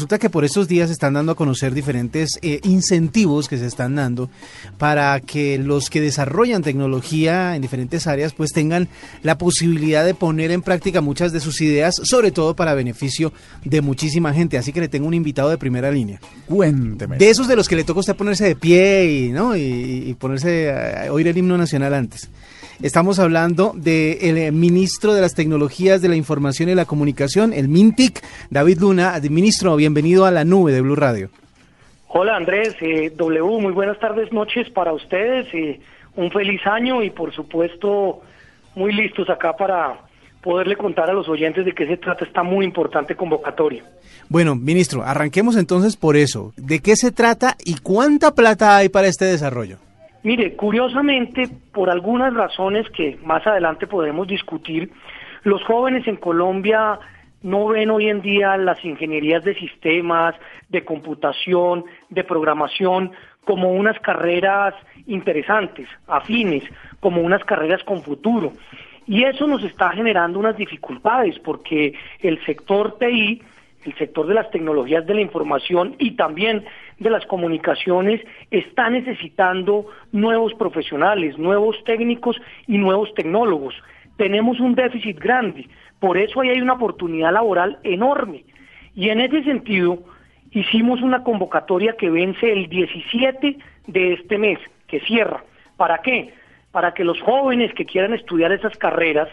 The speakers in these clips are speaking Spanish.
Resulta que por estos días están dando a conocer diferentes eh, incentivos que se están dando para que los que desarrollan tecnología en diferentes áreas pues tengan la posibilidad de poner en práctica muchas de sus ideas, sobre todo para beneficio de muchísima gente. Así que le tengo un invitado de primera línea. Cuénteme. De esos de los que le toca a usted ponerse de pie y, ¿no? y, y ponerse a oír el himno nacional antes. Estamos hablando del eh, ministro de las Tecnologías de la Información y la Comunicación, el MINTIC, David Luna. Ministro, bienvenido a la nube de Blue Radio. Hola Andrés, eh, W, muy buenas tardes, noches para ustedes, eh, un feliz año y por supuesto muy listos acá para poderle contar a los oyentes de qué se trata esta muy importante convocatoria. Bueno, ministro, arranquemos entonces por eso. ¿De qué se trata y cuánta plata hay para este desarrollo? Mire, curiosamente, por algunas razones que más adelante podemos discutir, los jóvenes en Colombia no ven hoy en día las ingenierías de sistemas, de computación, de programación como unas carreras interesantes, afines, como unas carreras con futuro. Y eso nos está generando unas dificultades porque el sector TI, el sector de las tecnologías de la información y también de las comunicaciones está necesitando nuevos profesionales, nuevos técnicos y nuevos tecnólogos. Tenemos un déficit grande, por eso ahí hay una oportunidad laboral enorme. Y en ese sentido, hicimos una convocatoria que vence el 17 de este mes, que cierra. ¿Para qué? Para que los jóvenes que quieran estudiar esas carreras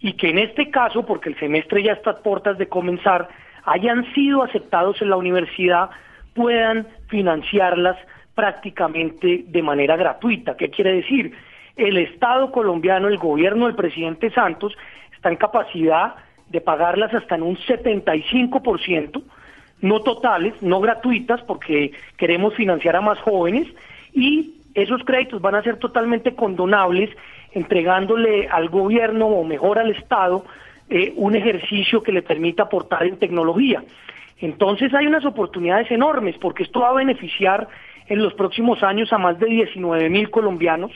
y que en este caso, porque el semestre ya está a puertas de comenzar, hayan sido aceptados en la universidad, puedan financiarlas prácticamente de manera gratuita. ¿Qué quiere decir? El Estado colombiano, el gobierno del presidente Santos, está en capacidad de pagarlas hasta en un 75%, no totales, no gratuitas, porque queremos financiar a más jóvenes, y esos créditos van a ser totalmente condonables, entregándole al gobierno o mejor al Estado eh, un ejercicio que le permita aportar en tecnología. Entonces hay unas oportunidades enormes porque esto va a beneficiar en los próximos años a más de 19 mil colombianos.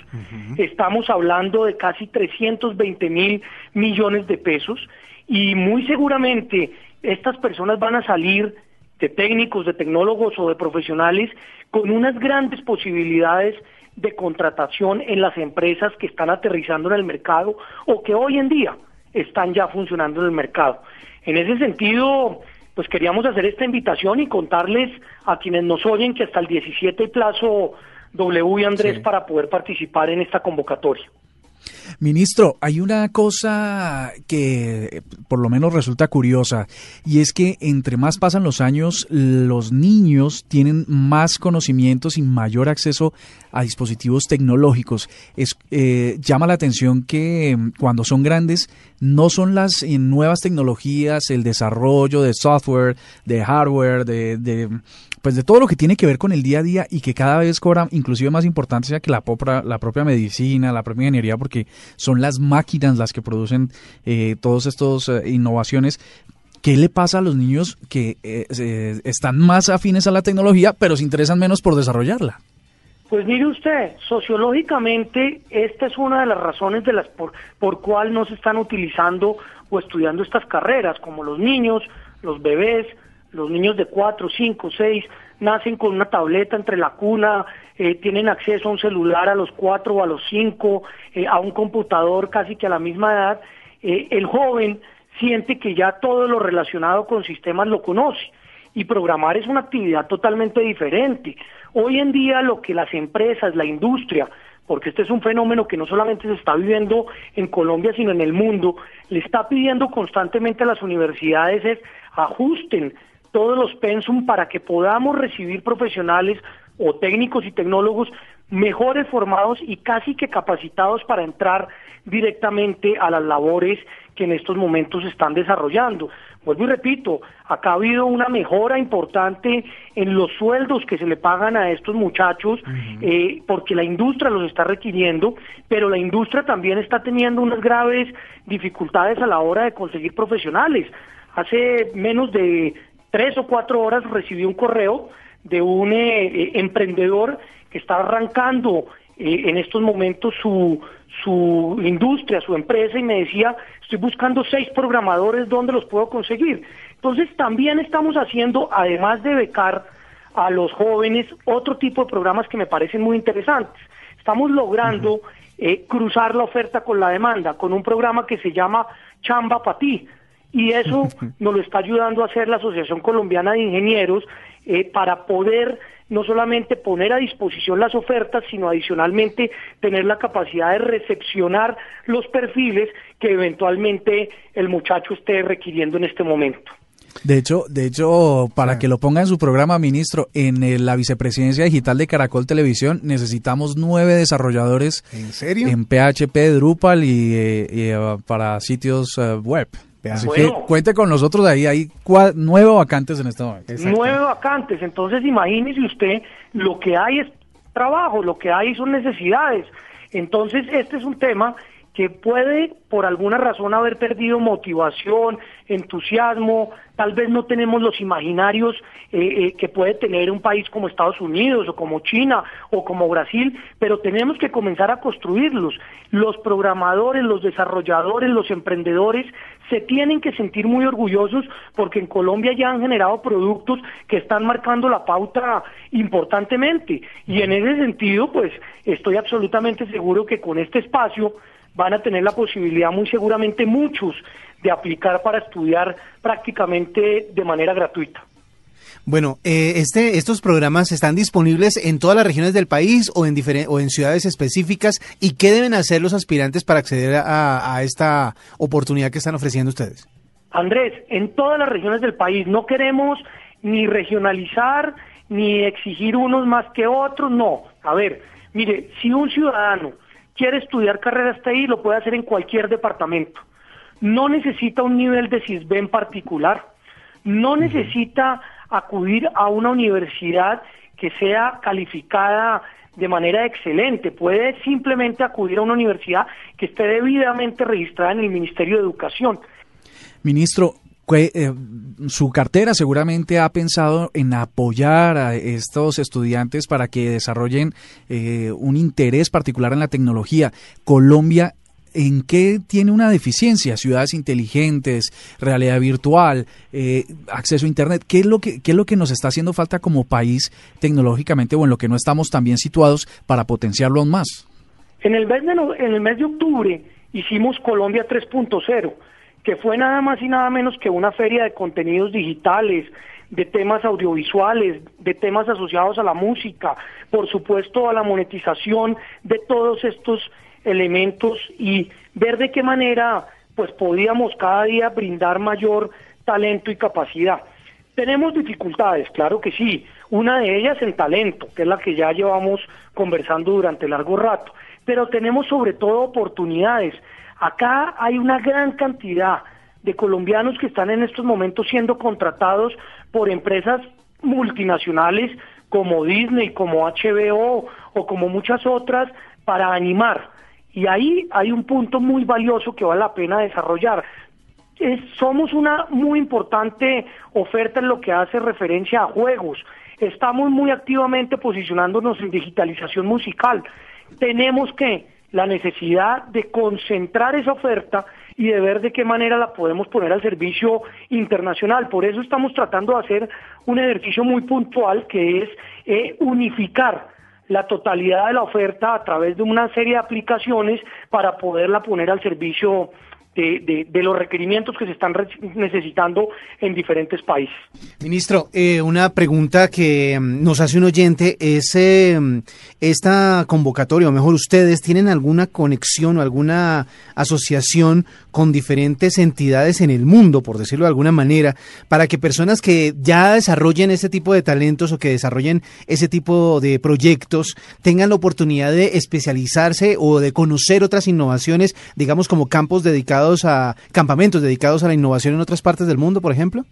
Estamos hablando de casi 320 mil millones de pesos y muy seguramente estas personas van a salir de técnicos, de tecnólogos o de profesionales con unas grandes posibilidades de contratación en las empresas que están aterrizando en el mercado o que hoy en día están ya funcionando en el mercado. En ese sentido, pues queríamos hacer esta invitación y contarles a quienes nos oyen que hasta el 17 plazo W y Andrés para poder participar en esta convocatoria. Ministro, hay una cosa que por lo menos resulta curiosa y es que entre más pasan los años, los niños tienen más conocimientos y mayor acceso a dispositivos tecnológicos. Es, eh, llama la atención que mm, cuando son grandes no son las eh, nuevas tecnologías, el desarrollo de software, de hardware, de, de pues de todo lo que tiene que ver con el día a día y que cada vez cobra inclusive más importancia que la, la propia medicina, la propia ingeniería, porque son las máquinas las que producen eh, todas estas eh, innovaciones. ¿Qué le pasa a los niños que eh, están más afines a la tecnología, pero se interesan menos por desarrollarla? Pues mire usted, sociológicamente esta es una de las razones de las por, por no se están utilizando o estudiando estas carreras, como los niños, los bebés, los niños de 4, 5, 6 nacen con una tableta entre la cuna, eh, tienen acceso a un celular a los 4 o a los 5, eh, a un computador casi que a la misma edad. Eh, el joven siente que ya todo lo relacionado con sistemas lo conoce y programar es una actividad totalmente diferente. Hoy en día lo que las empresas, la industria, porque este es un fenómeno que no solamente se está viviendo en Colombia, sino en el mundo, le está pidiendo constantemente a las universidades es ajusten todos los pensum para que podamos recibir profesionales o técnicos y tecnólogos mejores formados y casi que capacitados para entrar directamente a las labores que en estos momentos se están desarrollando. Vuelvo y repito, acá ha habido una mejora importante en los sueldos que se le pagan a estos muchachos, eh, porque la industria los está requiriendo, pero la industria también está teniendo unas graves dificultades a la hora de conseguir profesionales. Hace menos de tres o cuatro horas recibí un correo de un eh, eh, emprendedor que está arrancando en estos momentos su, su industria, su empresa, y me decía, estoy buscando seis programadores, ¿dónde los puedo conseguir? Entonces también estamos haciendo, además de becar a los jóvenes, otro tipo de programas que me parecen muy interesantes. Estamos logrando eh, cruzar la oferta con la demanda, con un programa que se llama Chamba para ti. Y eso nos lo está ayudando a hacer la Asociación Colombiana de Ingenieros eh, para poder no solamente poner a disposición las ofertas, sino adicionalmente tener la capacidad de recepcionar los perfiles que eventualmente el muchacho esté requiriendo en este momento. De hecho, de hecho, para que lo ponga en su programa, ministro, en la vicepresidencia digital de Caracol Televisión necesitamos nueve desarrolladores. ¿En serio? En PHP, Drupal y, eh, eh, para sitios eh, web. Así que cuente con nosotros ahí, hay nueve vacantes en este momento. Nueve vacantes, entonces imagínese usted, lo que hay es trabajo, lo que hay son necesidades. Entonces este es un tema que puede por alguna razón haber perdido motivación, entusiasmo, tal vez no tenemos los imaginarios eh, eh, que puede tener un país como Estados Unidos o como China o como Brasil, pero tenemos que comenzar a construirlos. Los programadores, los desarrolladores, los emprendedores se tienen que sentir muy orgullosos porque en Colombia ya han generado productos que están marcando la pauta importantemente y en ese sentido pues estoy absolutamente seguro que con este espacio van a tener la posibilidad muy seguramente muchos de aplicar para estudiar prácticamente de manera gratuita. Bueno, eh, este, estos programas están disponibles en todas las regiones del país o en, o en ciudades específicas. ¿Y qué deben hacer los aspirantes para acceder a, a esta oportunidad que están ofreciendo ustedes? Andrés, en todas las regiones del país no queremos ni regionalizar ni exigir unos más que otros, no. A ver, mire, si un ciudadano quiere estudiar carreras TI, lo puede hacer en cualquier departamento. No necesita un nivel de CISB en particular, no necesita acudir a una universidad que sea calificada de manera excelente, puede simplemente acudir a una universidad que esté debidamente registrada en el Ministerio de Educación. Ministro, su cartera seguramente ha pensado en apoyar a estos estudiantes para que desarrollen eh, un interés particular en la tecnología. Colombia ¿en qué tiene una deficiencia? Ciudades inteligentes, realidad virtual, eh, acceso a Internet. ¿Qué es, lo que, ¿Qué es lo que nos está haciendo falta como país tecnológicamente o en lo que no estamos tan bien situados para potenciarlo aún más? En el mes de, en el mes de octubre hicimos Colombia 3.0 que fue nada más y nada menos que una feria de contenidos digitales, de temas audiovisuales, de temas asociados a la música, por supuesto a la monetización de todos estos elementos y ver de qué manera pues podíamos cada día brindar mayor talento y capacidad. Tenemos dificultades, claro que sí, una de ellas en talento, que es la que ya llevamos conversando durante largo rato, pero tenemos sobre todo oportunidades Acá hay una gran cantidad de colombianos que están en estos momentos siendo contratados por empresas multinacionales como Disney, como HBO o como muchas otras para animar. Y ahí hay un punto muy valioso que vale la pena desarrollar. somos una muy importante oferta en lo que hace referencia a juegos. Estamos muy activamente posicionándonos en digitalización musical. Tenemos que la necesidad de concentrar esa oferta y de ver de qué manera la podemos poner al servicio internacional. Por eso estamos tratando de hacer un ejercicio muy puntual que es eh, unificar la totalidad de la oferta a través de una serie de aplicaciones para poderla poner al servicio de, de, los requerimientos que se están necesitando en diferentes países. Ministro, eh, una pregunta que mm, nos hace un oyente es eh, esta convocatoria, o mejor ustedes, ¿tienen alguna conexión o alguna asociación con diferentes entidades en el mundo, por decirlo de alguna manera, para que personas que ya desarrollen ese tipo de talentos o que desarrollen ese tipo de proyectos tengan la oportunidad de especializarse o de conocer otras innovaciones, digamos como campos dedicados a campamentos dedicados a la innovación en otras partes del mundo, por ejemplo?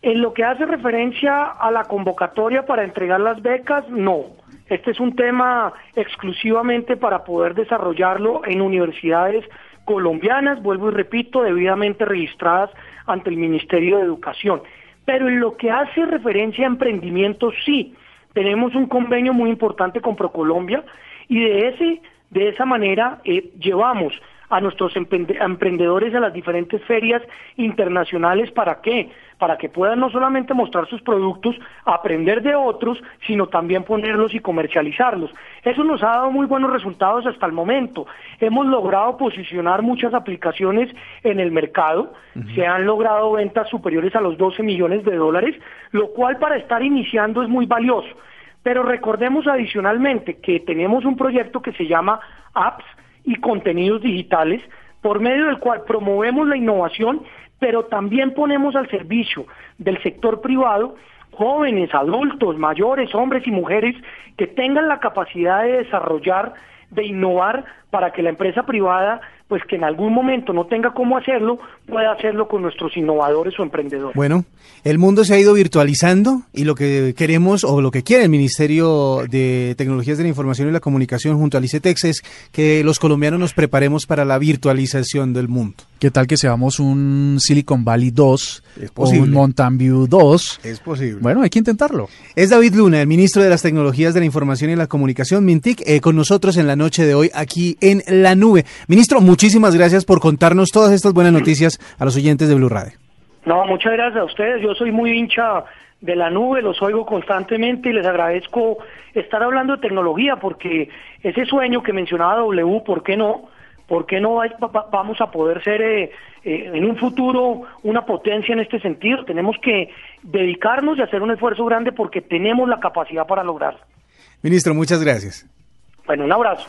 En lo que hace referencia a la convocatoria para entregar las becas, no. Este es un tema exclusivamente para poder desarrollarlo en universidades colombianas, vuelvo y repito, debidamente registradas ante el Ministerio de Educación. Pero en lo que hace referencia a emprendimiento, sí, tenemos un convenio muy importante con Procolombia y de ese, de esa manera eh, llevamos a nuestros emprendedores a las diferentes ferias internacionales. ¿Para qué? Para que puedan no solamente mostrar sus productos, aprender de otros, sino también ponerlos y comercializarlos. Eso nos ha dado muy buenos resultados hasta el momento. Hemos logrado posicionar muchas aplicaciones en el mercado, se han logrado ventas superiores a los 12 millones de dólares, lo cual para estar iniciando es muy valioso. Pero recordemos adicionalmente que tenemos un proyecto que se llama Apps, y contenidos digitales, por medio del cual promovemos la innovación, pero también ponemos al servicio del sector privado jóvenes, adultos, mayores, hombres y mujeres que tengan la capacidad de desarrollar, de innovar para que la empresa privada pues que en algún momento no tenga cómo hacerlo, pueda hacerlo con nuestros innovadores o emprendedores. Bueno, el mundo se ha ido virtualizando y lo que queremos o lo que quiere el Ministerio de Tecnologías de la Información y la Comunicación junto al ICETEX es que los colombianos nos preparemos para la virtualización del mundo. ¿Qué tal que seamos un Silicon Valley 2 o un Mountain View 2? Es posible. Bueno, hay que intentarlo. Es David Luna, el ministro de las Tecnologías de la Información y la Comunicación, Mintic, eh, con nosotros en la noche de hoy aquí en La Nube. Ministro, muchísimas gracias por contarnos todas estas buenas noticias a los oyentes de Blue Radio. No, muchas gracias a ustedes. Yo soy muy hincha de la nube, los oigo constantemente y les agradezco estar hablando de tecnología porque ese sueño que mencionaba W, ¿por qué no? ¿Por qué no vamos a poder ser eh, eh, en un futuro una potencia en este sentido? Tenemos que dedicarnos y hacer un esfuerzo grande porque tenemos la capacidad para lograrlo. Ministro, muchas gracias. Bueno, un abrazo.